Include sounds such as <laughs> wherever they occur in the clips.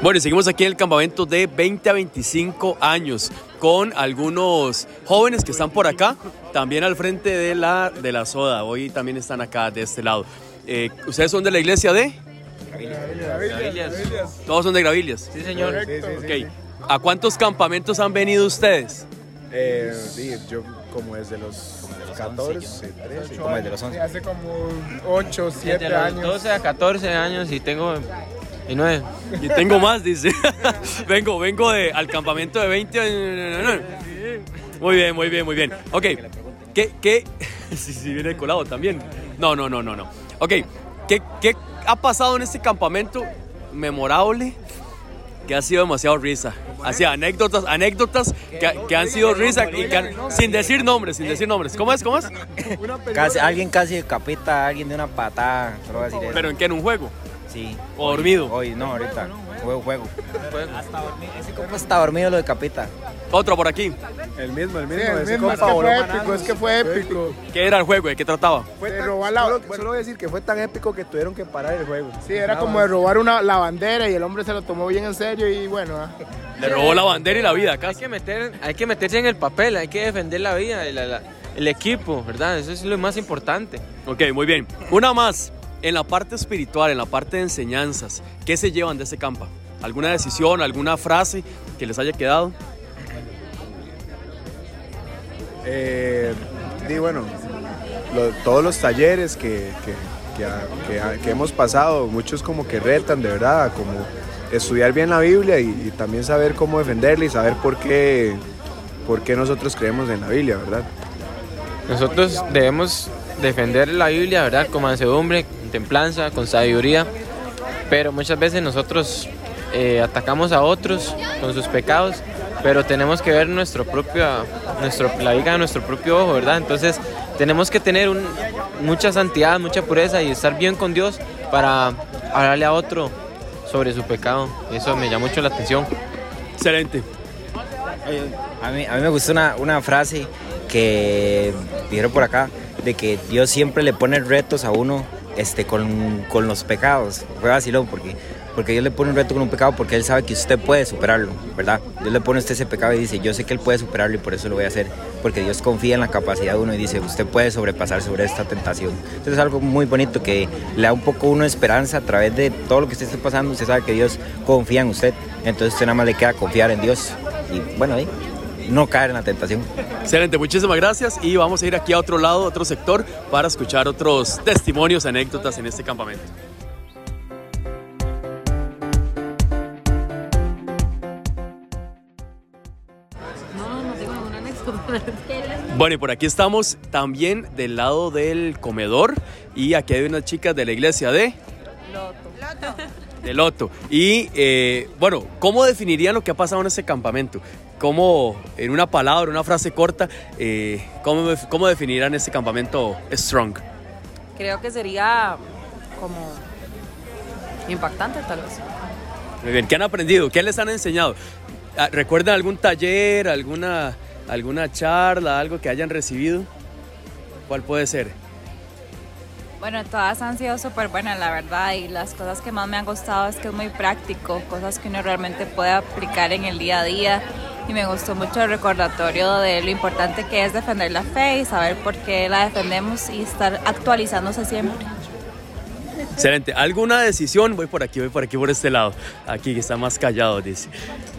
Bueno, y seguimos aquí en el campamento de 20 a 25 años con algunos jóvenes que están por acá, también al frente de la, de la soda. Hoy también están acá de este lado. Eh, ¿Ustedes son de la iglesia de? Gravillas. Todos son de Gravillas. Sí, señor. Ok. ¿A cuántos campamentos han venido ustedes? Eh, sí, yo como desde los 14, 13, como desde los 11. Hace como 8, 7 Desde los años. 12 a 14 años y tengo 9. Y tengo más, dice. <laughs> vengo, vengo de, al campamento de 20. Muy bien, muy bien, muy bien. Ok, ¿qué, qué? <laughs> Sí, sí, viene colado también. No, no, no, no, no. Ok, ¿qué, qué ha pasado en este campamento memorable que ha sido demasiado risa? Así, anécdotas, anécdotas que, que han sido risa y que han- sin decir nombres, sin decir nombres. ¿Cómo es? ¿Cómo es? Casi, alguien casi decapita a alguien de una patada. Solo decir eso. ¿Pero en qué? ¿En un juego? Sí. ¿O dormido? Hoy, no, ahorita. Juego, juego. Ese compa está dormido, lo decapita. Otro por aquí. El mismo, el Sí, mismo. el ese mismo, es compa que fue épico, es que fue épico. ¿Qué era el juego? ¿De qué trataba? Fue De robar la- solo, bueno. solo voy a decir que fue tan épico que tuvieron que parar el juego. Sí, era como de robar una, la bandera y el hombre se lo tomó bien en serio y bueno, ah. Le robó la bandera y la vida acá. Hay que, meter, hay que meterse en el papel, hay que defender la vida, el, la- el equipo, ¿verdad? Eso es lo más importante. Ok, muy bien. Una más. En la parte espiritual, en la parte de enseñanzas, ¿qué se llevan de ese campo? ¿Alguna decisión, alguna frase que les haya quedado? Eh, y bueno, lo- todos los talleres que, que- que hemos pasado, muchos como que retan de verdad, como estudiar bien la Biblia y, y también saber cómo defenderla y saber por qué, por qué nosotros creemos en la Biblia, ¿verdad? Nosotros debemos defender la Biblia, ¿verdad? Con mansedumbre, con templanza, con sabiduría. Pero muchas veces nosotros eh, atacamos a otros con sus pecados, pero tenemos que ver nuestro propio, nuestro, la viga de nuestro propio ojo, ¿verdad? Entonces tenemos que tener un- mucha santidad, mucha pureza y estar bien con Dios para hablarle a otro sobre su pecado. Eso me llama mucho la atención. Excelente. A mí, a mí me gustó una, una frase que dijeron por acá, de que Dios siempre le pone retos a uno este, con, con los pecados. Fue vacilón, porque, porque Dios le pone un reto con un pecado porque Él sabe que usted puede superarlo, ¿verdad? Dios le pone a usted ese pecado y dice, yo sé que Él puede superarlo y por eso lo voy a hacer, porque Dios confía en la capacidad de uno y dice, usted puede sobrepasar sobre esta tentación. Entonces es algo muy bonito que le da un poco uno esperanza a través de todo lo que usted esté pasando, usted sabe que Dios confía en usted, entonces usted nada más le queda confiar en Dios y bueno, ahí, no caer en la tentación. Excelente, muchísimas gracias y vamos a ir aquí a otro lado, a otro sector, para escuchar otros testimonios, anécdotas en este campamento. Bueno, y por aquí estamos también del lado del comedor y aquí hay unas chicas de la iglesia de... De Loto. Y eh, bueno, ¿cómo definirían lo que ha pasado en este campamento? ¿Cómo, en una palabra, una frase corta, eh, ¿cómo, cómo definirían este campamento Strong? Creo que sería como impactante tal vez. Muy bien, ¿qué han aprendido? ¿Qué les han enseñado? Ah, ¿Recuerdan algún taller, alguna, alguna charla, algo que hayan recibido? ¿Cuál puede ser? Bueno, todas han sido súper buenas, la verdad, y las cosas que más me han gustado es que es muy práctico, cosas que uno realmente puede aplicar en el día a día. Y me gustó mucho el recordatorio de lo importante que es defender la fe y saber por qué la defendemos y estar actualizándose siempre. Excelente. ¿Alguna decisión? Voy por aquí, voy por aquí, por este lado. Aquí que está más callado, dice.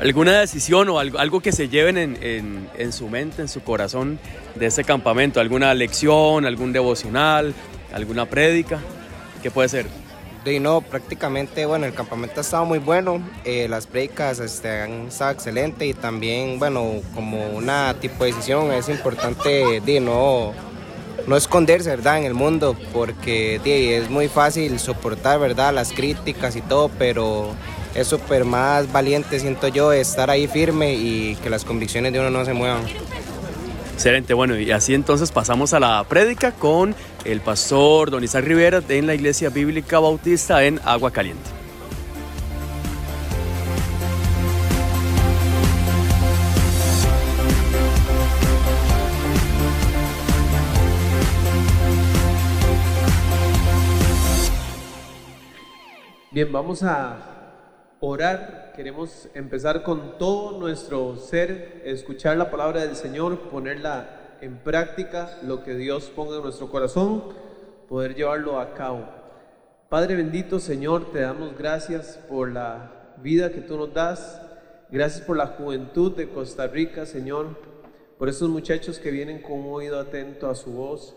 ¿Alguna decisión o algo, algo que se lleven en, en- en su mente, en su corazón de ese campamento? ¿Alguna lección, algún devocional, alguna prédica? ¿Qué puede ser? De no, prácticamente, bueno, el campamento ha estado muy bueno, eh, las breaks este, han estado excelentes y también, bueno, como una tipo de decisión es importante de no, no esconderse, ¿verdad? En el mundo, porque di, es muy fácil soportar, ¿verdad? Las críticas y todo, pero es súper más valiente, siento yo, estar ahí firme y que las convicciones de uno no se muevan. Excelente, bueno, y así entonces pasamos a la prédica con el pastor Don Isaac Rivera en la Iglesia Bíblica Bautista en Agua Caliente. Bien, vamos a, orar, queremos empezar con todo nuestro ser, escuchar la palabra del Señor, ponerla en práctica, lo que Dios ponga en nuestro corazón, poder llevarlo a cabo. Padre bendito Señor, te damos gracias por la vida que tú nos das, gracias por la juventud de Costa Rica, Señor, por esos muchachos que vienen con un oído atento a su voz.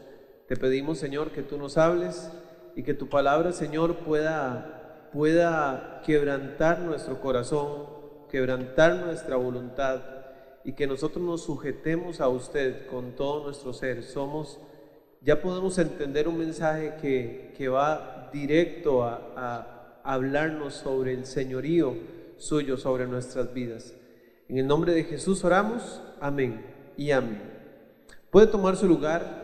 Te pedimos, Señor, que tú nos hables y que tu palabra, Señor, pueda, pueda quebrantar nuestro corazón, quebrantar nuestra voluntad y que nosotros nos sujetemos a usted con todo nuestro ser. Somos, ya podemos entender un mensaje que, que va directo a, a hablarnos sobre el señorío suyo sobre nuestras vidas. En el nombre de Jesús oramos, amén y amén. Puede tomar su lugar.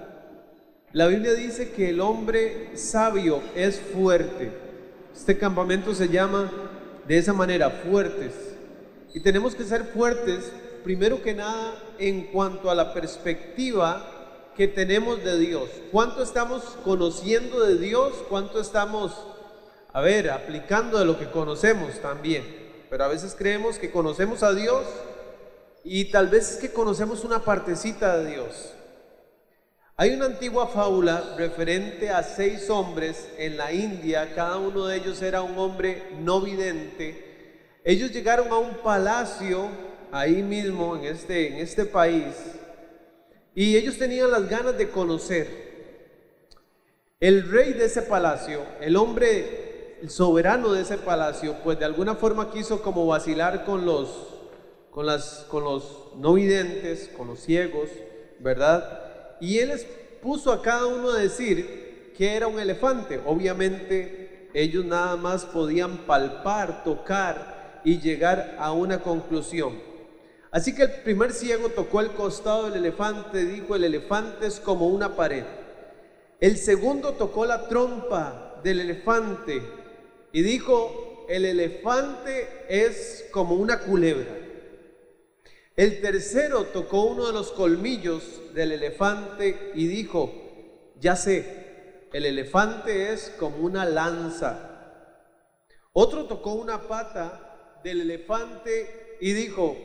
La Biblia dice que el hombre sabio es fuerte. Este campamento se llama de esa manera, fuertes. Y tenemos que ser fuertes, primero que nada, en cuanto a la perspectiva que tenemos de Dios. ¿Cuánto estamos conociendo de Dios? ¿Cuánto estamos, a ver, aplicando de lo que conocemos también? Pero a veces creemos que conocemos a Dios y tal vez es que conocemos una partecita de Dios. Hay una antigua fábula referente a seis hombres en la India, cada uno de ellos era un hombre no vidente. Ellos llegaron a un palacio ahí mismo en este, en este país y ellos tenían las ganas de conocer. El rey de ese palacio, el hombre el soberano de ese palacio, pues de alguna forma quiso como vacilar con los, con las, con los no videntes, con los ciegos, ¿verdad? y él les puso a cada uno a decir que era un elefante. Obviamente ellos nada más podían palpar, tocar y llegar a una conclusión. Así que el primer ciego tocó el costado del elefante, dijo, el elefante es como una pared. El segundo tocó la trompa del elefante y dijo, el elefante es como una culebra. El tercero tocó uno de los colmillos del elefante y dijo, ya sé, el elefante es como una lanza. Otro tocó una pata del elefante y dijo,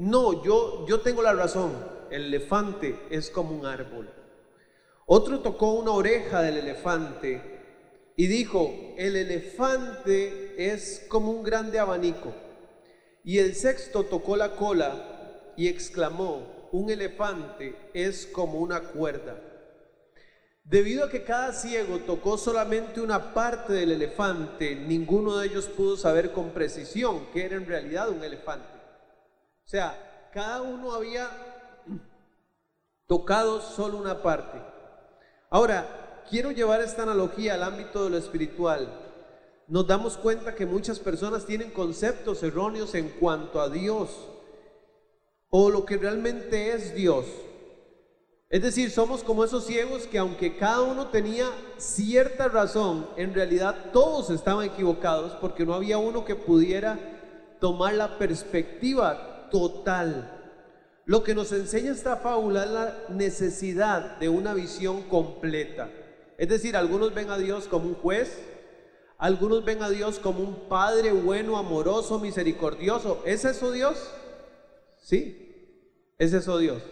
no, yo, yo tengo la razón, el elefante es como un árbol. Otro tocó una oreja del elefante y dijo, el elefante es como un grande abanico. Y el sexto tocó la cola y exclamó, un elefante es como una cuerda. Debido a que cada ciego tocó solamente una parte del elefante, ninguno de ellos pudo saber con precisión que era en realidad un elefante. Sea, cada uno había tocado solo una parte. Ahora, quiero llevar esta analogía al ámbito de lo espiritual. Nos damos cuenta que muchas personas tienen conceptos erróneos en cuanto a Dios o lo que realmente es Dios. Es decir, somos como esos ciegos que aunque cada uno tenía cierta razón, en realidad todos estaban equivocados porque no había uno que pudiera tomar la perspectiva total. Lo que nos enseña esta fábula es la necesidad de una visión completa. Es decir, algunos ven a Dios como un juez, algunos ven a Dios como un Padre bueno, amoroso, misericordioso. ¿Es eso Dios? ¿Sí? ¿Es eso Dios?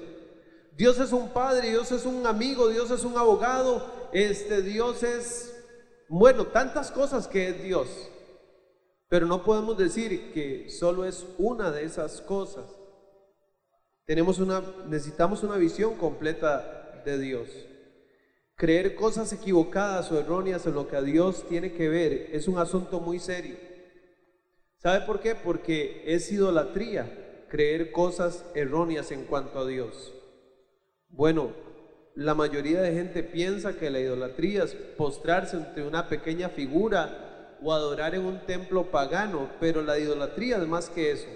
Dios es un padre, Dios es un amigo, Dios es un abogado, este Dios es, bueno, tantas cosas que es Dios. Pero no podemos decir que solo es una de esas cosas. Necesitamos una visión completa de Dios. Creer cosas equivocadas o erróneas en lo que a Dios tiene que ver es un asunto muy serio. ¿Sabe por qué? Porque es idolatría creer cosas erróneas en cuanto a Dios. Bueno, la mayoría de gente piensa que la idolatría es postrarse ante una pequeña figura o adorar en un templo pagano, pero la idolatría es más que eso.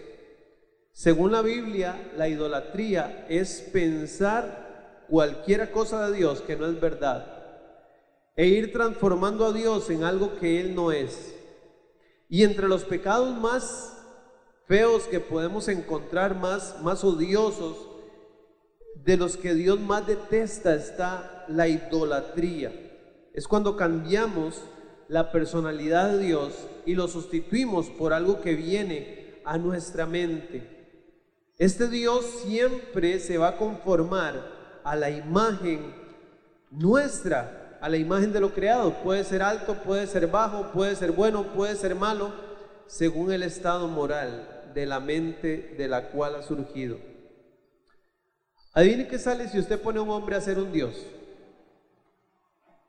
Según la Biblia, la idolatría es pensar cualquier cosa de Dios que no es verdad e ir transformando a Dios en algo que Él no es. Y entre los pecados más feos que podemos encontrar, más, más odiosos, de los que Dios más detesta está la idolatría. Es cuando cambiamos la personalidad de Dios y lo sustituimos por algo que viene a nuestra mente. Este Dios siempre se va a conformar a la imagen nuestra, a la imagen de lo creado. Puede ser alto, puede ser bajo, puede ser bueno, puede ser malo, según el estado moral de la mente de la cual ha surgido. Adivine qué sale si usted pone a un hombre a ser un Dios.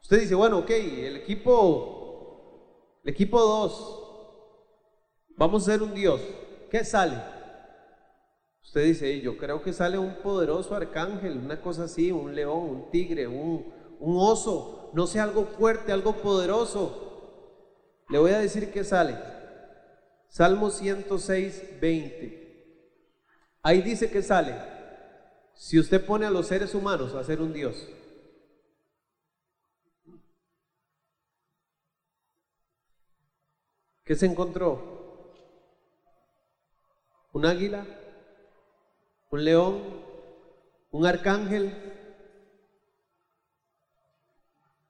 Usted dice, bueno, ok, el equipo, equipo 2, vamos a ser un Dios. ¿Qué sale? Usted dice, yo creo que sale un poderoso arcángel, una cosa así, un león, un tigre, un, un oso, no sé, algo fuerte, algo poderoso. Le voy a decir qué sale. Salmo 106, 20. Ahí dice que sale. Si usted pone a los seres humanos a ser un Dios. ¿Qué se encontró? ¿Un águila? ¿Un león? ¿Un arcángel?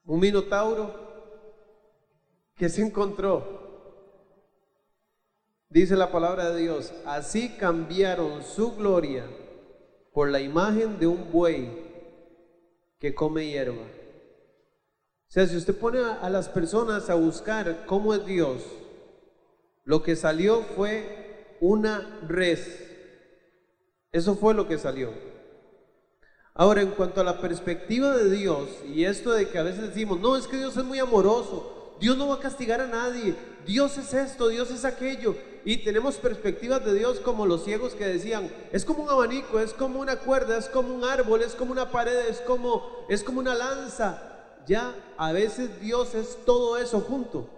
¿Un minotauro? ¿Qué se encontró? Dice la palabra de Dios, así cambiaron su gloria por la imagen de un buey que come hierba. O sea, si usted pone a, las personas a buscar cómo es Dios, lo que salió fue una res. Eso fue lo que salió. Ahora, en cuanto a la perspectiva de Dios, y esto de que a veces decimos, no, es que Dios es muy amoroso, Dios no va a castigar a nadie, Dios es esto, Dios es aquello, y tenemos perspectivas de Dios como los ciegos que decían, es como un abanico, es como una cuerda, es como un árbol, es como una pared, es como, es como una lanza. Ya a veces Dios es todo eso junto.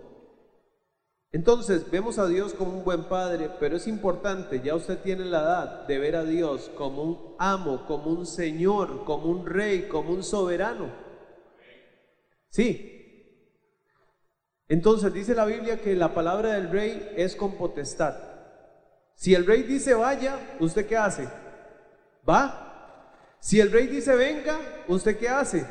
Entonces vemos a Dios como un buen padre, pero es importante, ya usted tiene la edad de ver a Dios como un amo, como un señor, como un rey, como un soberano. Sí. Entonces dice la Biblia que la palabra del rey es con potestad. Si el rey dice vaya, ¿usted qué hace? Va. Si el rey dice venga, ¿usted qué hace?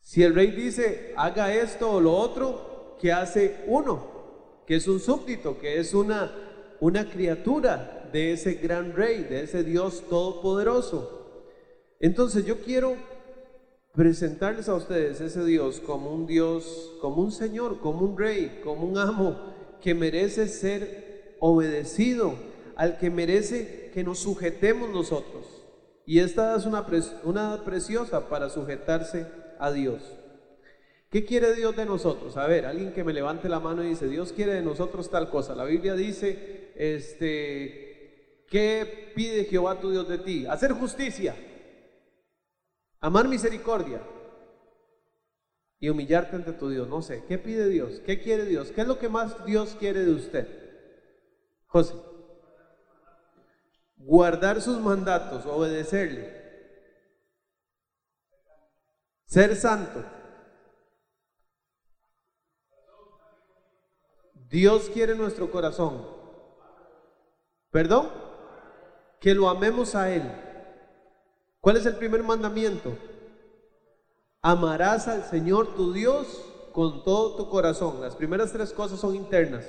Si el rey dice haga esto o lo otro, que hace uno, que es un súbdito, que es una, una criatura de ese gran rey, de ese Dios todopoderoso. Entonces yo quiero presentarles a ustedes ese Dios como un Dios, como un Señor, como un rey, como un amo que merece ser obedecido, al que merece que nos sujetemos nosotros. Y esta es una, una preciosa para sujetarse a Dios. ¿Qué quiere Dios de nosotros? A ver, alguien que me levante la mano y dice, Dios quiere de nosotros tal cosa. La Biblia dice, este, ¿qué pide Jehová tu Dios de ti? Hacer justicia, amar misericordia y humillarte ante tu Dios. No sé, ¿qué pide Dios? ¿Qué quiere Dios? ¿Qué es lo que más Dios quiere de usted? José, guardar sus mandatos, obedecerle, ser santo. Dios quiere nuestro corazón. ¿Perdón? Que lo amemos a Él. ¿Cuál es el primer mandamiento? Amarás al Señor tu Dios con todo tu corazón. Las primeras tres cosas son internas.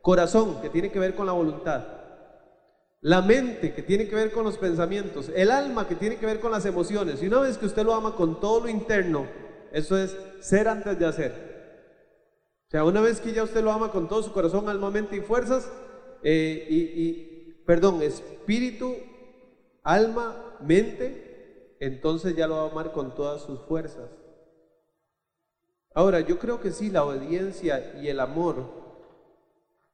Corazón, que tiene que ver con la voluntad. La mente, que tiene que ver con los pensamientos. El alma, que tiene que ver con las emociones. Y una vez que usted lo ama con todo lo interno, eso es ser antes de hacer. O sea, una vez que ya usted lo ama con todo su corazón, alma, mente y fuerzas, eh, y, perdón, espíritu, alma, mente, entonces ya lo va a amar con todas sus fuerzas. Ahora, yo creo que sí, la obediencia y el amor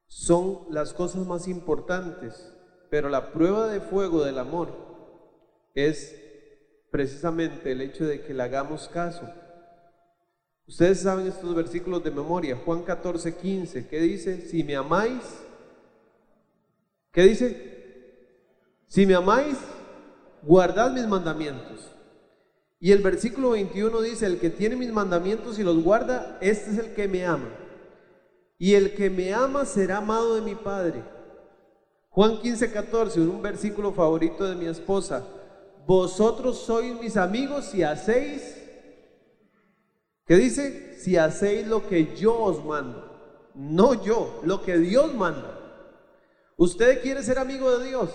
son las cosas más importantes, pero la prueba de fuego del amor es precisamente el hecho de que le hagamos caso. Ustedes saben estos versículos de memoria. Juan 14, 15. ¿Qué dice? Si me amáis. ¿Qué dice? Si me amáis, guardad mis mandamientos. Y el versículo 21 dice, el que tiene mis mandamientos y los guarda, este es el que me ama. Y el que me ama será amado de mi Padre. Juan 15, 14, un versículo favorito de mi esposa. Vosotros sois mis amigos y hacéis ¿Qué dice? Si hacéis lo que yo os mando, no yo, lo que Dios manda. ¿Usted quiere ser amigo de Dios?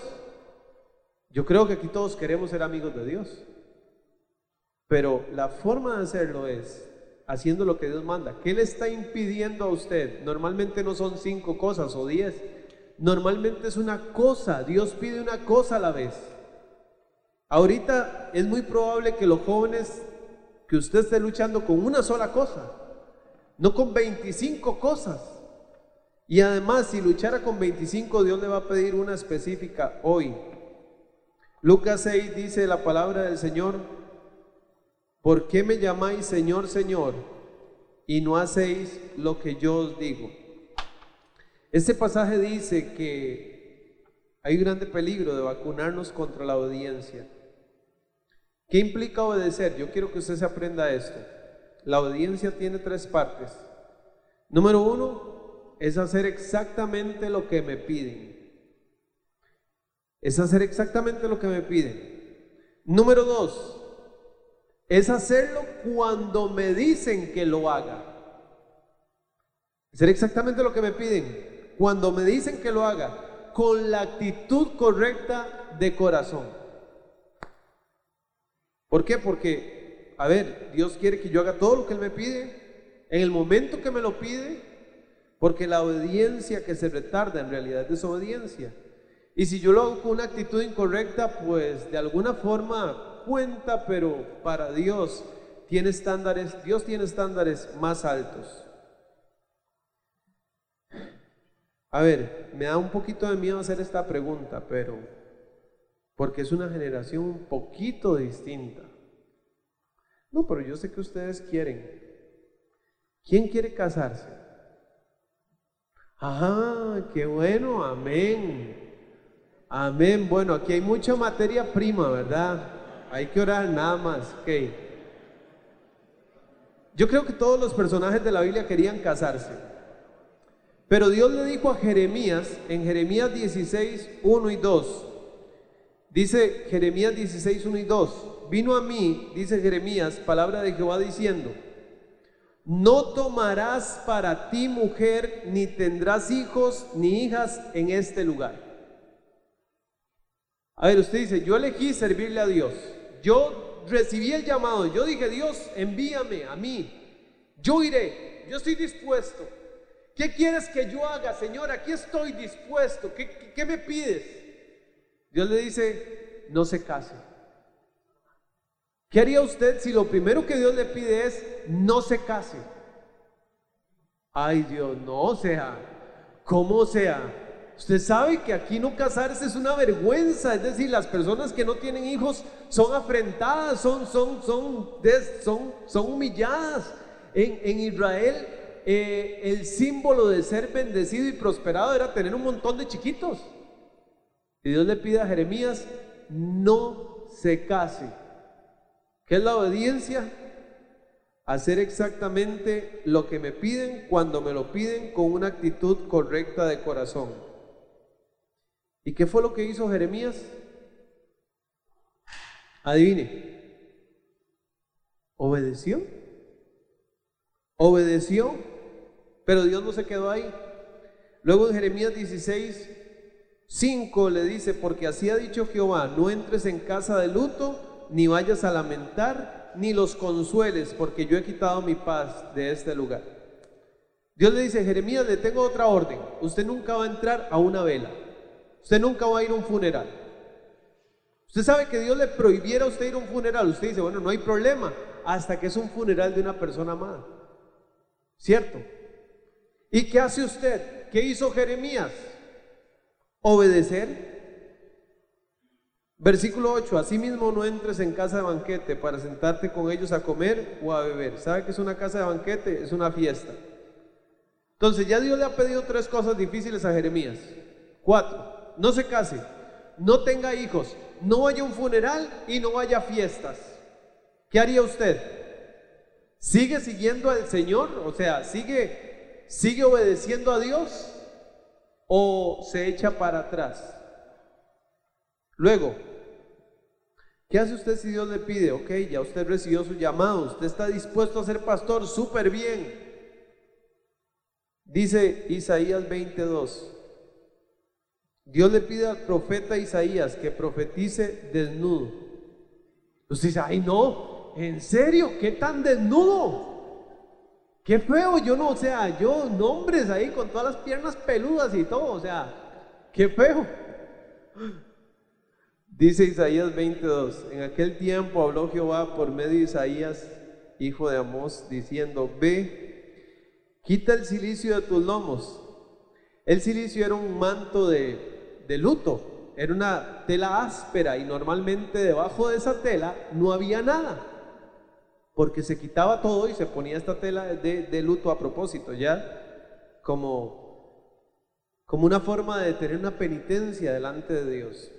Yo creo que aquí todos queremos ser amigos de Dios. Pero la forma de hacerlo es haciendo lo que Dios manda. ¿Qué le está impidiendo a usted? Normalmente no son cinco cosas o diez. Normalmente es una cosa. Dios pide una cosa a la vez. Ahorita es muy probable que los jóvenes, que usted esté luchando con una sola cosa, no con 25 cosas. Y además, si luchara con 25, Dios le va a pedir una específica hoy. Lucas 6 dice la palabra del Señor, ¿por qué me llamáis Señor, Señor y no hacéis lo que yo os digo? Este pasaje dice que hay un grande peligro de vacunarnos contra la obediencia. ¿Qué implica obedecer? Yo quiero que usted se aprenda esto. La obediencia tiene tres partes. Número uno es hacer exactamente lo que me piden. Es hacer exactamente lo que me piden. Número dos es hacerlo cuando me dicen que lo haga. Hacer exactamente lo que me piden. Cuando me dicen que lo haga. Con la actitud correcta de corazón. ¿Por qué? Porque, a ver, Dios quiere que yo haga todo lo que Él me pide, en el momento que me lo pide, porque la obediencia que se retarda en realidad es desobediencia. Y si yo lo hago con una actitud incorrecta, pues de alguna forma cuenta, pero para Dios tiene estándares, Dios tiene estándares más altos. A ver, me da un poquito de miedo hacer esta pregunta, pero porque es una generación un poquito distinta. No, pero yo sé que ustedes quieren. ¿Quién quiere casarse? Ajá, qué bueno, amén. Amén. Bueno, aquí hay mucha materia prima, ¿verdad? Hay que orar nada más. Ok. Yo creo que todos los personajes de la Biblia querían casarse. Pero Dios le dijo a Jeremías, en Jeremías 16, 1 y 2, Dice Jeremías 16, 1 y 2. Vino a mí, dice Jeremías, palabra de Jehová diciendo, no tomarás para ti mujer, ni tendrás hijos ni hijas en este lugar. A ver, usted dice, yo elegí servirle a Dios. Yo recibí el llamado. Yo dije, Dios, envíame a mí. Yo iré. Yo estoy dispuesto. ¿Qué quieres que yo haga, Señor? Aquí estoy dispuesto. ¿Qué, qué, qué me pides? Dios le dice, no se case. ¿Qué haría usted si lo primero que Dios le pide es, no se case? Ay Dios, no sea, ¿cómo sea? Usted sabe que aquí no casarse es una vergüenza, es decir, las personas que no tienen hijos son afrentadas, son, son, son, son, son humilladas. En, en Israel eh, el símbolo de ser bendecido y prosperado era tener un montón de chiquitos. Y Dios le pide a Jeremías, no se case. ¿Qué es la obediencia? Hacer exactamente lo que me piden cuando me lo piden con una actitud correcta de corazón. ¿Y qué fue lo que hizo Jeremías? Adivine. Obedeció. Obedeció. Pero Dios no se quedó ahí. Luego en Jeremías 16, 5 le dice, porque así ha dicho Jehová, no entres en casa de luto, ni vayas a lamentar, ni los consueles, porque yo he quitado mi paz de este lugar. Dios le dice, Jeremías, le tengo otra orden. Usted nunca va a entrar a una vela. Usted nunca va a ir a un funeral. Usted sabe que Dios le prohibiera a usted ir a un funeral. Usted dice, bueno, no hay problema, hasta que es un funeral de una persona amada. ¿Cierto? ¿Y qué hace usted? ¿Qué hizo Jeremías? Obedecer. Versículo 8, asimismo no entres en casa de banquete para sentarte con ellos a comer o a beber. ¿Sabe que es una casa de banquete? Es una fiesta. Entonces ya Dios le ha pedido tres cosas difíciles a Jeremías. Cuatro, no se case, no tenga hijos, no vaya a un funeral y no vaya a fiestas. ¿Qué haría usted? ¿Sigue siguiendo al Señor? O sea, ¿sigue, sigue obedeciendo a Dios? O se echa para atrás. Luego, ¿Qué hace usted si Dios le pide? Ok, ya usted recibió su llamado, usted está dispuesto a ser pastor, súper bien. Dice Isaías 22. Dios le pide al profeta Isaías que profetice desnudo. Usted dice, ay no, en serio, ¿qué tan desnudo? Qué feo, yo no, o sea, yo nombres ahí con todas las piernas peludas y todo, o sea, qué feo. Dice Isaías 22, en aquel tiempo habló Jehová por medio de Isaías, hijo de Amós, diciendo, ve, quita el silicio de tus lomos. El silicio era un manto de, de luto, era una tela áspera y normalmente debajo de esa tela no había nada, porque se quitaba todo y se ponía esta tela de, luto a propósito, ya como, como una forma de tener una penitencia delante de Dios.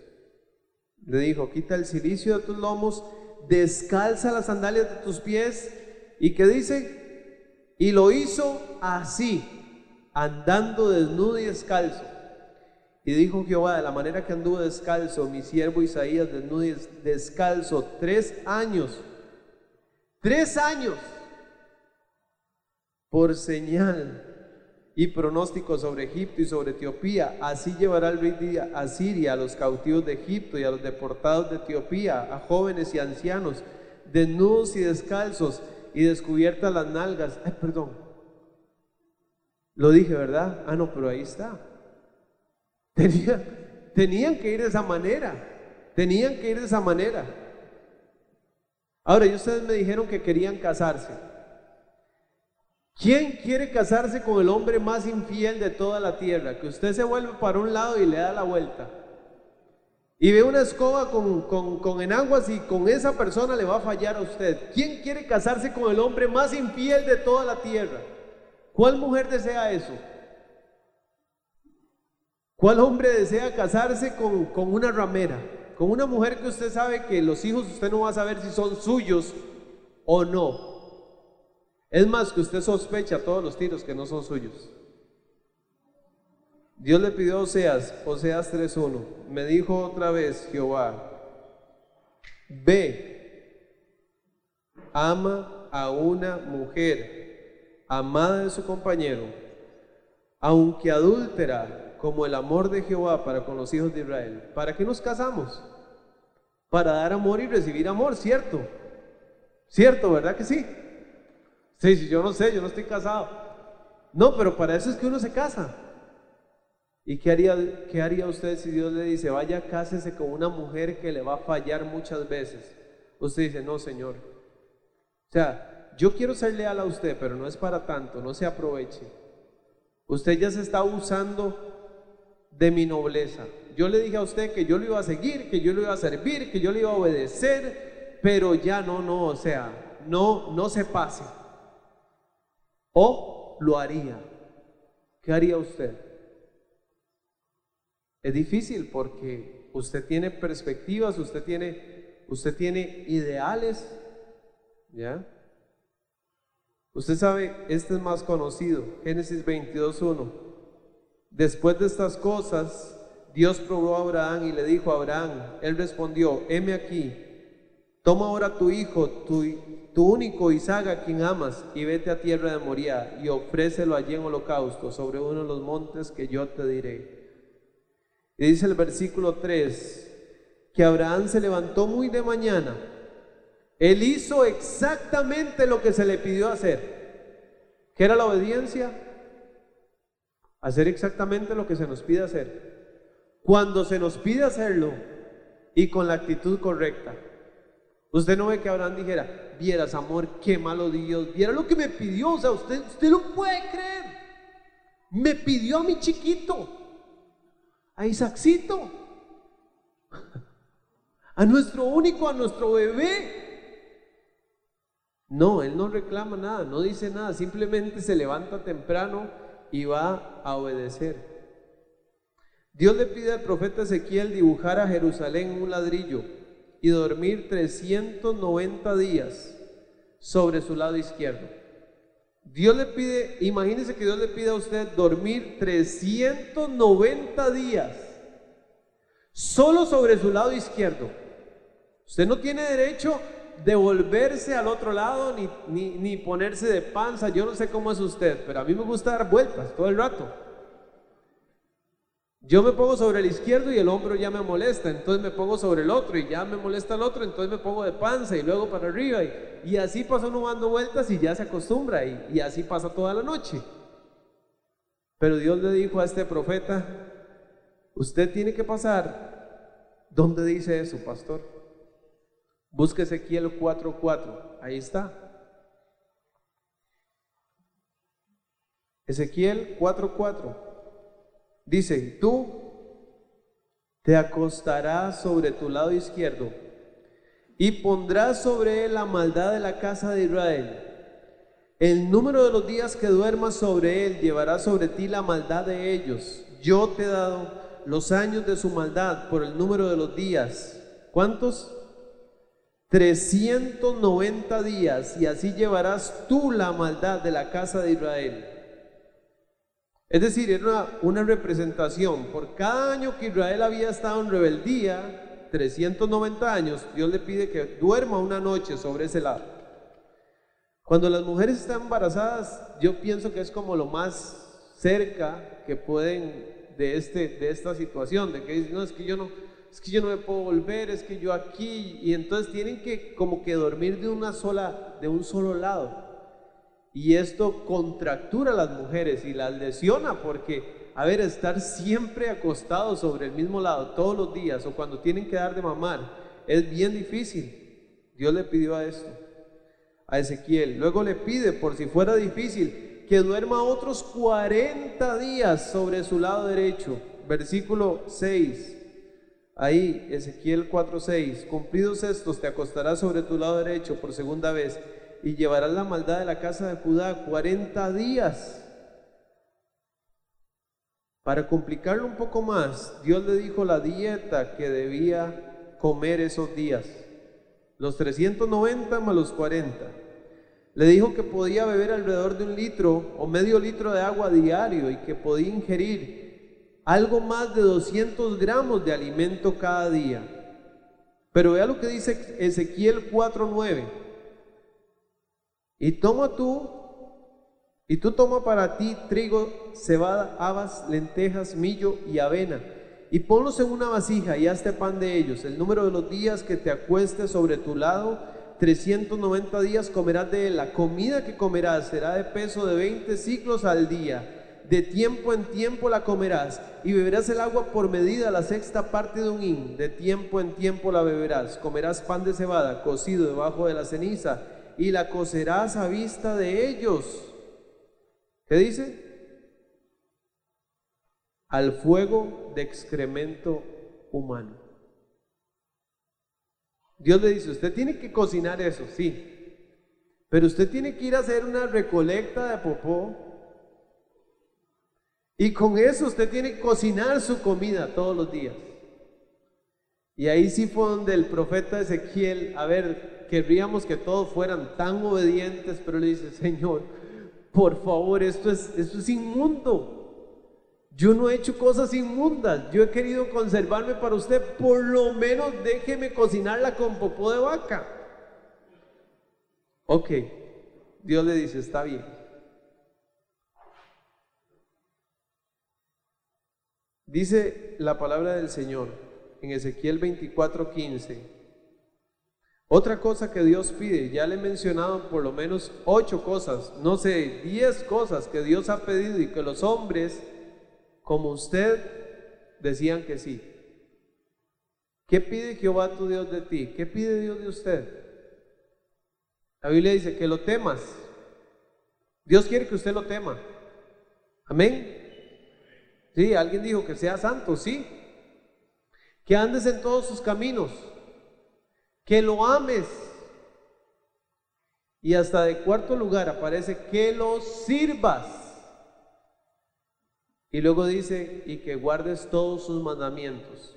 Le dijo, quita el silicio de tus lomos, descalza las sandalias de tus pies. ¿Y qué dice? Y lo hizo así, andando desnudo y descalzo. Y dijo Jehová, de la manera que anduvo descalzo, mi siervo Isaías desnudo y descalzo, tres años, tres años, por señal y pronóstico sobre Egipto y sobre Etiopía. Así llevará el rey de Asiria a los cautivos de Egipto y a los deportados de Etiopía, a jóvenes y ancianos, desnudos y descalzos y descubiertas las nalgas. Ay, perdón. Lo dije, ¿verdad? Ah, no, pero ahí está. tenían que ir de esa manera. Tenían que ir de esa manera. Ahora, y ustedes me dijeron que querían casarse. ¿Quién quiere casarse con el hombre más infiel de toda la tierra? Que usted se vuelve para un lado y le da la vuelta. Y ve una escoba con, con, enaguas y con esa persona le va a fallar a usted. ¿Quién quiere casarse con el hombre más infiel de toda la tierra? ¿Cuál mujer desea eso? ¿Cuál hombre desea casarse con, con una ramera? Con una mujer que usted sabe que los hijos usted no va a saber si son suyos o no. Es más que usted sospecha todos los tiros que no son suyos. Dios le pidió a Oseas, Oseas 3.1, me dijo otra vez Jehová, ve, ama a una mujer amada de su compañero, aunque adúltera como el amor de Jehová para con los hijos de Israel. ¿Para qué nos casamos? Para dar amor y recibir amor, ¿cierto? ¿Cierto, verdad que sí? Sí, yo no sé, yo no estoy casado. No, pero para eso es que uno se casa. ¿Y qué haría, qué haría usted si Dios le dice, vaya, cásese con una mujer que le va a fallar muchas veces? Usted dice, no, Señor. O sea, yo quiero ser leal a usted, pero no es para tanto, no se aproveche. Usted ya se está usando de mi nobleza. Yo le dije a usted que yo lo iba a seguir, que yo lo iba a servir, que yo le iba a obedecer, pero ya no, no, o sea, no, no se pase. ¿O lo haría? ¿Qué haría usted? Es difícil porque usted tiene perspectivas, usted tiene, usted tiene ideales, ¿ya? Usted sabe, este es más conocido, Génesis 22.1. Después de estas cosas, Dios probó a Abraham y le dijo a Abraham, él respondió, heme aquí, toma ahora tu hijo, tu, tu único Isaac a quien amas, y vete a tierra de Moría y ofrécelo allí en holocausto sobre uno de los montes que yo te diré. Y dice el versículo 3 que Abraham se levantó muy de mañana. Él hizo exactamente lo que se le pidió hacer. ¿Qué era la obediencia? Hacer exactamente lo que se nos pide hacer. Cuando se nos pide hacerlo y con la actitud correcta. Usted no ve que Abraham dijera, vieras amor, qué malo Dios, viera lo que me pidió, o sea, usted, usted lo puede creer. Me pidió a mi chiquito, a Isaacito, a nuestro único, a nuestro bebé. No, él no reclama nada, no dice nada, simplemente se levanta temprano y va a obedecer. Dios le pide al profeta Ezequiel dibujar a Jerusalén un ladrillo y dormir 390 días sobre su lado izquierdo. Dios le pide, imagínese que Dios le pide a usted dormir 390 días solo sobre su lado izquierdo. Usted no tiene derecho de volverse al otro lado ni, ni, ni ponerse de panza. Yo no sé cómo es usted, pero a mí me gusta dar vueltas todo el rato. Yo me pongo sobre el izquierdo y el hombro ya me molesta, entonces me pongo sobre el otro y ya me molesta el otro, entonces me pongo de panza y luego para arriba. Y, así pasa uno dando vueltas y ya se acostumbra y, y así pasa toda la noche. Pero Dios le dijo a este profeta, usted tiene que pasar. ¿Dónde dice eso, pastor? Busque Ezequiel 4.4, ahí está. Ezequiel 4.4. Dice, tú te acostarás sobre tu lado izquierdo y pondrás sobre él la maldad de la casa de Israel. El número de los días que duermas sobre él llevará sobre ti la maldad de ellos. Yo te he dado los años de su maldad por el número de los días. ¿Cuántos? 390 días y así llevarás tú la maldad de la casa de Israel. Es decir, era una, representación. Por cada año que Israel había estado en rebeldía, 390 años, Dios le pide que duerma una noche sobre ese lado. Cuando las mujeres están embarazadas, yo pienso que es como lo más cerca que pueden de, este, de esta situación, de que dicen, no, es que yo no, es que yo no me puedo volver, es que yo aquí, y entonces tienen que como que dormir de una sola, de un solo lado. Y esto contractura a las mujeres y las lesiona porque, a ver, estar siempre acostados sobre el mismo lado todos los días o cuando tienen que dar de mamar es bien difícil. Dios le pidió a esto, a Ezequiel. Luego le pide, por si fuera difícil, que duerma otros 40 días sobre su lado derecho. Versículo 6. Ahí, Ezequiel 4:6. Cumplidos estos, te acostarás sobre tu lado derecho por segunda vez y llevarás la maldad de la casa de Judá 40 días. Para complicarlo un poco más, Dios le dijo la dieta que debía comer esos días. Los 390 más los 40. Le dijo que podía beber alrededor de un litro o medio litro de agua diario y que podía ingerir algo más de 200 gramos de alimento cada día. Pero vea lo que dice Ezequiel 4.9. Y toma tú, y tú toma para ti trigo, cebada, habas, lentejas, millo y avena, y ponlos en una vasija y hazte pan de ellos. El número de los días que te acuestes sobre tu lado, 390 días comerás de él. La comida que comerás será de peso de 20 ciclos al día. De tiempo en tiempo la comerás y beberás el agua por medida, la sexta parte de un hin. De tiempo en tiempo la beberás. Comerás pan de cebada cocido debajo de la ceniza y la cocerás a vista de ellos. ¿Qué dice? Al fuego de excremento humano. Dios le dice, usted tiene que cocinar eso, sí, pero usted tiene que ir a hacer una recolecta de popó y con eso usted tiene que cocinar su comida todos los días. Y ahí sí fue donde el profeta Ezequiel, a ver, querríamos que todos fueran tan obedientes, pero le dice, Señor, por favor, esto es, esto es inmundo. Yo no he hecho cosas inmundas, yo he querido conservarme para usted, por lo menos déjeme cocinarla con popó de vaca. Ok, Dios le dice, está bien. Dice la palabra del Señor en Ezequiel 24:15. Otra cosa que Dios pide, ya le he mencionado por lo menos ocho cosas, no sé, diez cosas que Dios ha pedido y que los hombres, como usted, decían que sí. ¿Qué pide Jehová tu Dios de ti? ¿Qué pide Dios de usted? La Biblia dice que lo temas. Dios quiere que usted lo tema. Amén. Sí, alguien dijo que sea santo, sí. Que andes en todos sus caminos que lo ames. Y hasta de cuarto lugar aparece que lo sirvas. Y luego dice, y que guardes todos sus mandamientos.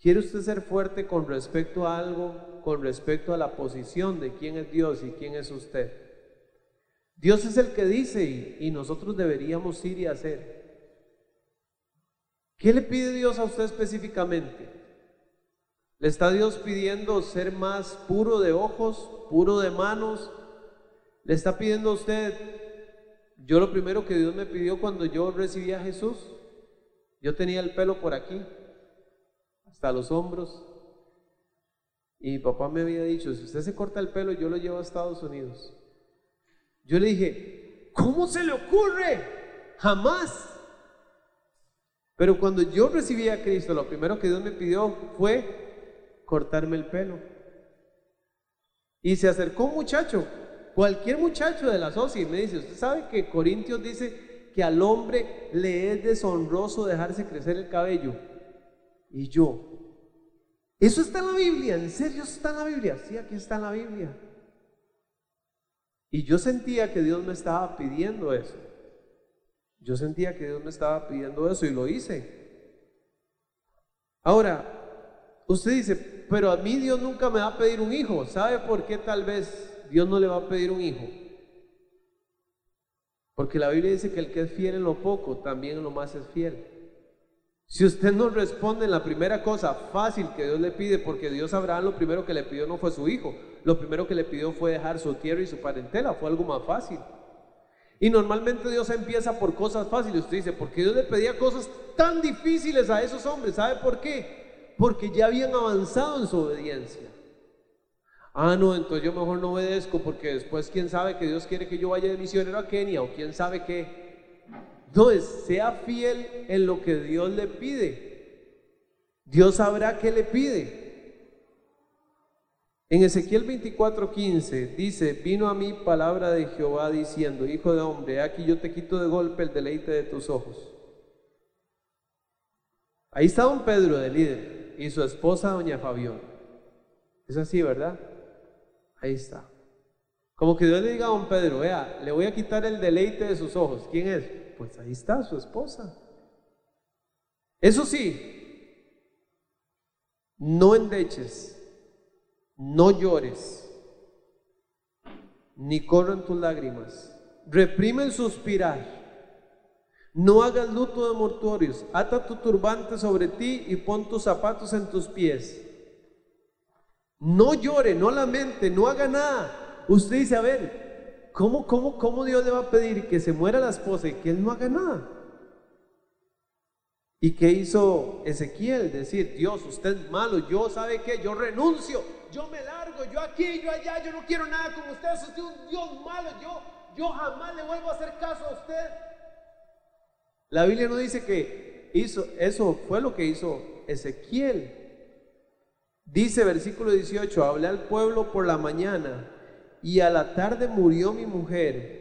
¿Quiere usted ser fuerte con respecto a algo, con respecto a la posición de quién es Dios y quién es usted? Dios es el que dice y, y nosotros deberíamos ir y hacer. ¿Qué le pide Dios a usted específicamente? ¿Le está Dios pidiendo ser más puro de ojos, puro de manos? ¿Le está pidiendo a usted? Yo lo primero que Dios me pidió cuando yo recibí a Jesús, yo tenía el pelo por aquí, hasta los hombros. Y mi papá me había dicho, si usted se corta el pelo, yo lo llevo a Estados Unidos. Yo le dije, ¿cómo se le ocurre? Jamás. Pero cuando yo recibí a Cristo, lo primero que Dios me pidió fue cortarme el pelo. Y se acercó un muchacho, cualquier muchacho de la socia, y me dice, ¿usted sabe que Corintios dice que al hombre le es deshonroso dejarse crecer el cabello? Y yo, ¿eso está en la Biblia? ¿En serio eso está en la Biblia? Sí, aquí está en la Biblia. Y yo sentía que Dios me estaba pidiendo eso. Yo sentía que Dios me estaba pidiendo eso y lo hice. Ahora, usted dice, pero a mí Dios nunca me va a pedir un hijo. ¿Sabe por qué tal vez Dios no le va a pedir un hijo? Porque la Biblia dice que el que es fiel en lo poco, también en lo más es fiel. Si usted no responde en la primera cosa fácil que Dios le pide, porque Dios Abraham lo primero que le pidió no fue su hijo, lo primero que le pidió fue dejar su tierra y su parentela, fue algo más fácil. Y normalmente Dios empieza por cosas fáciles. Usted dice, porque Dios le pedía cosas tan difíciles a esos hombres? ¿Sabe por qué? Porque ya habían avanzado en su obediencia. Ah, no, entonces yo mejor no obedezco porque después quién sabe que Dios quiere que yo vaya de misionero a Kenia o quién sabe qué. Entonces, sea fiel en lo que Dios le pide. Dios sabrá qué le pide. En Ezequiel 24:15 dice, vino a mí palabra de Jehová diciendo, hijo de hombre, aquí yo te quito de golpe el deleite de tus ojos. Ahí está don Pedro de líder y su esposa doña Fabión. Es así, ¿verdad? Ahí está. Como que Dios le diga a don Pedro, vea, le voy a quitar el deleite de sus ojos. ¿Quién es? Pues ahí está, su esposa. Eso sí, no endeches no llores, ni corran tus lágrimas. Reprime el suspirar. No hagas luto de mortuorios. Ata tu turbante sobre ti y pon tus zapatos en tus pies. No llore, no lamente, no haga nada. Usted dice, a ver, ¿cómo, cómo, cómo Dios le va a pedir que se muera la esposa y que él no haga nada? ¿Y qué hizo Ezequiel? Decir, Dios, usted es malo, yo sabe qué, yo renuncio, yo me largo, yo aquí, yo allá, yo no quiero nada con usted, usted es un Dios malo, yo, yo jamás le vuelvo a hacer caso a usted. La Biblia no dice que hizo, eso fue lo que hizo Ezequiel. Dice versículo 18, hablé al pueblo por la mañana y a la tarde murió mi mujer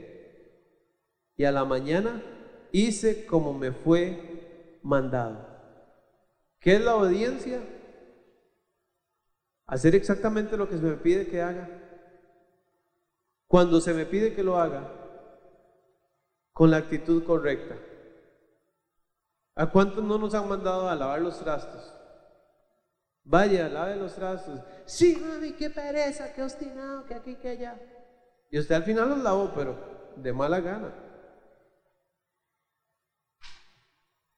y a la mañana hice como me fue mandado. ¿Qué es la obediencia? Hacer exactamente lo que se me pide que haga. Cuando se me pide que lo haga, con la actitud correcta. ¿A cuántos no nos han mandado a lavar los trastos? Vaya, lave los trastos. Sí, mami, qué pereza, qué obstinado, que aquí, que allá. Y usted al final los lavó, pero de mala gana.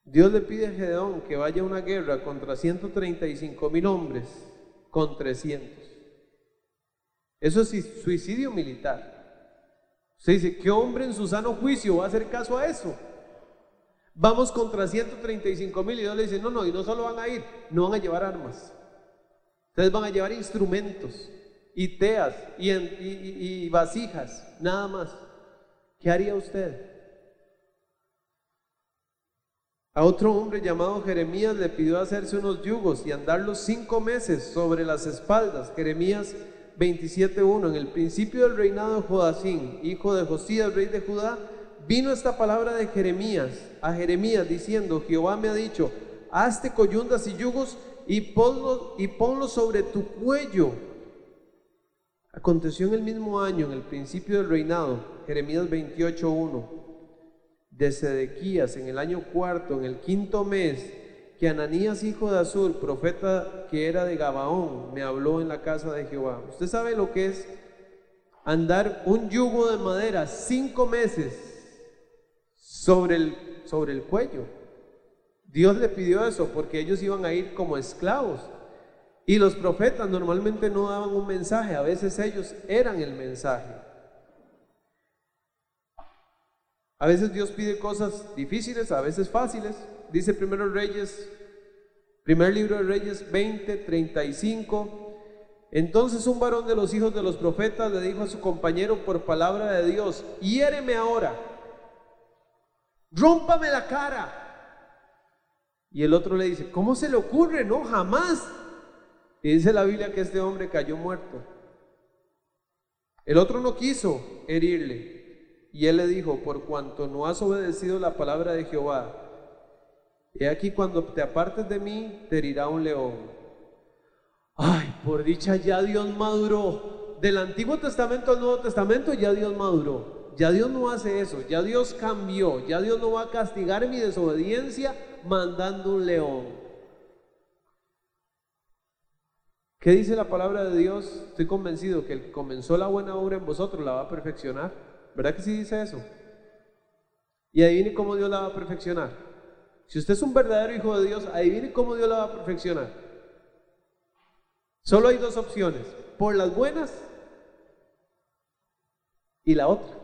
Dios le pide a Gedeón que vaya a una guerra contra 135 mil hombres con 300. Eso es suicidio militar. Se dice, ¿qué hombre en su sano juicio va a hacer caso a eso? Vamos contra 135 mil y Dios le dice, no, no, y no solo van a ir, no van a llevar armas. Ustedes van a llevar instrumentos y teas y, vasijas, nada más. ¿Qué haría usted? A otro hombre llamado Jeremías le pidió hacerse unos yugos y andarlos cinco meses sobre las espaldas. Jeremías 27.1. En el principio del reinado de Jodacín, hijo de Josías, rey de Judá, vino esta palabra de Jeremías a Jeremías diciendo, Jehová me ha dicho, hazte coyundas y yugos y ponlos, y sobre tu cuello. Aconteció en el mismo año, en el principio del reinado, Jeremías 28.1 de Sedequías en el año cuarto, en el quinto mes, que Ananías, hijo de Azur, profeta que era de Gabaón, me habló en la casa de Jehová. ¿Usted sabe lo que es andar un yugo de madera cinco meses sobre el, sobre el cuello? Dios le pidió eso porque ellos iban a ir como esclavos. Y los profetas normalmente no daban un mensaje, a veces ellos eran el mensaje. A veces Dios pide cosas difíciles, a veces fáciles. Dice primero Reyes, primer libro de Reyes 20, 35. Entonces un varón de los hijos de los profetas le dijo a su compañero por palabra de Dios, hiéreme ahora, rómpame la cara. Y el otro le dice, ¿cómo se le ocurre? No, jamás. Y dice la Biblia que este hombre cayó muerto. El otro no quiso herirle. Y él le dijo, por cuanto no has obedecido la palabra de Jehová, he aquí cuando te apartes de mí, te herirá un león. Ay, por dicha ya Dios maduró. Del Antiguo Testamento al Nuevo Testamento ya Dios maduró. Ya Dios no hace eso, ya Dios cambió, ya Dios no va a castigar mi desobediencia mandando un león. ¿Qué dice la palabra de Dios? Estoy convencido que el que comenzó la buena obra en vosotros la va a perfeccionar. ¿Verdad que sí dice eso? Y adivine cómo Dios la va a perfeccionar. Si usted es un verdadero hijo de Dios, adivine cómo Dios la va a perfeccionar. Solo hay dos opciones, por las buenas y la otra.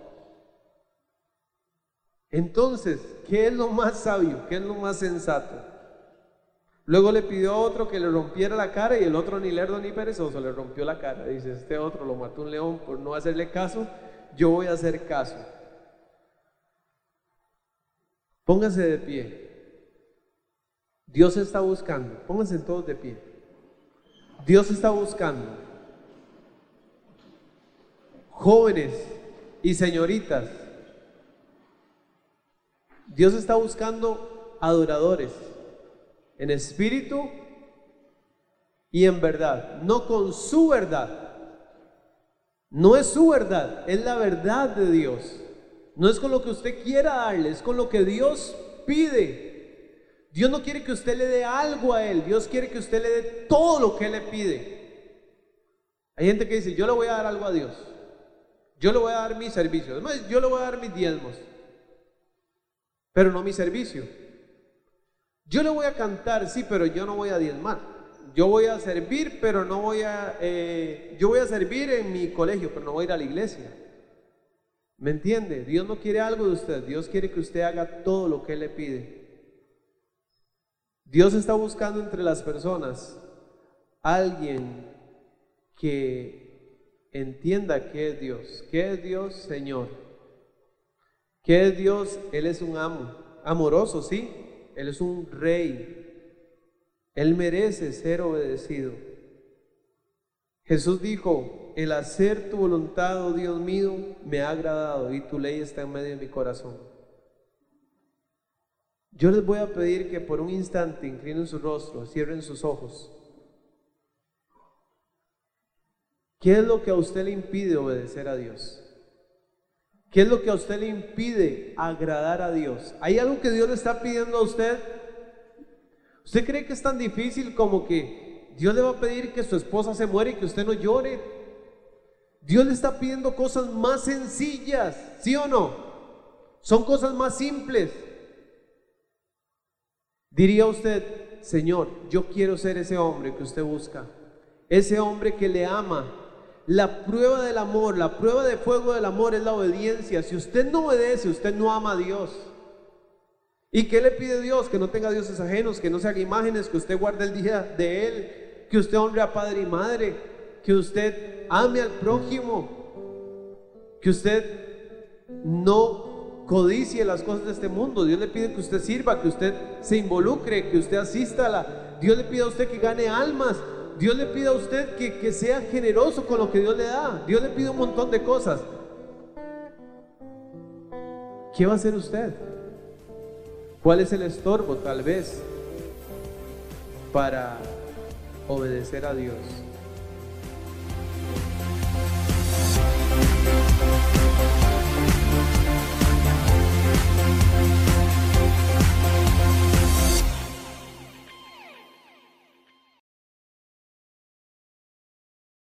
Entonces, ¿qué es lo más sabio? ¿Qué es lo más sensato? Luego le pidió a otro que le rompiera la cara y el otro ni lerdo ni perezoso le rompió la cara. Dice, este otro lo mató un león por no hacerle caso, yo voy a hacer caso. Pónganse de pie. Dios está buscando, pónganse todos de pie. Dios está buscando jóvenes y señoritas. Dios está buscando adoradores en espíritu y en verdad, no con su verdad. No es su verdad, es la verdad de Dios. No es con lo que usted quiera darle, es con lo que Dios pide. Dios no quiere que usted le dé algo a Él, Dios quiere que usted le dé todo lo que Él le pide. Hay gente que dice, yo le voy a dar algo a Dios, yo le voy a dar mi servicio, además yo le voy a dar mis diezmos, pero no mi servicio. Yo le voy a cantar, sí, pero yo no voy a diezmar. Yo voy a servir, pero no voy a... Eh, yo voy a servir en mi colegio, pero no voy a ir a la iglesia. ¿Me entiende? Dios no quiere algo de usted. Dios quiere que usted haga todo lo que Él le pide. Dios está buscando entre las personas alguien que entienda qué es Dios. ¿Qué es Dios, Señor? ¿Qué es Dios? Él es un amo. Amoroso, sí, él es un rey. Él merece ser obedecido. Jesús dijo, el hacer tu voluntad, oh Dios mío, me ha agradado y tu ley está en medio de mi corazón. Yo les voy a pedir que por un instante inclinen su rostro, cierren sus ojos. ¿Qué es lo que a usted le impide obedecer a Dios? ¿Qué es lo que a usted le impide agradar a Dios? ¿Hay algo que Dios le está pidiendo a usted? ¿Usted cree que es tan difícil como que Dios le va a pedir que su esposa se muera y que usted no llore? Dios le está pidiendo cosas más sencillas, ¿sí o no? Son cosas más simples. Diría usted, Señor, yo quiero ser ese hombre que usted busca, ese hombre que le ama, la prueba del amor, la prueba de fuego del amor es la obediencia. Si usted no obedece, usted no ama a Dios. ¿Y qué le pide Dios? Que no tenga dioses ajenos, que no se haga imágenes, que usted guarde el día de Él, que usted honre a padre y madre, que usted ame al prójimo, que usted no codicie las cosas de este mundo. Dios le pide que usted sirva, que usted se involucre, que usted asista a la... Dios le pide a usted que gane almas, Dios le pide a usted que, sea generoso con lo que Dios le da. Dios le pide un montón de cosas. ¿Qué va a hacer usted? ¿Cuál es el estorbo tal vez para obedecer a Dios?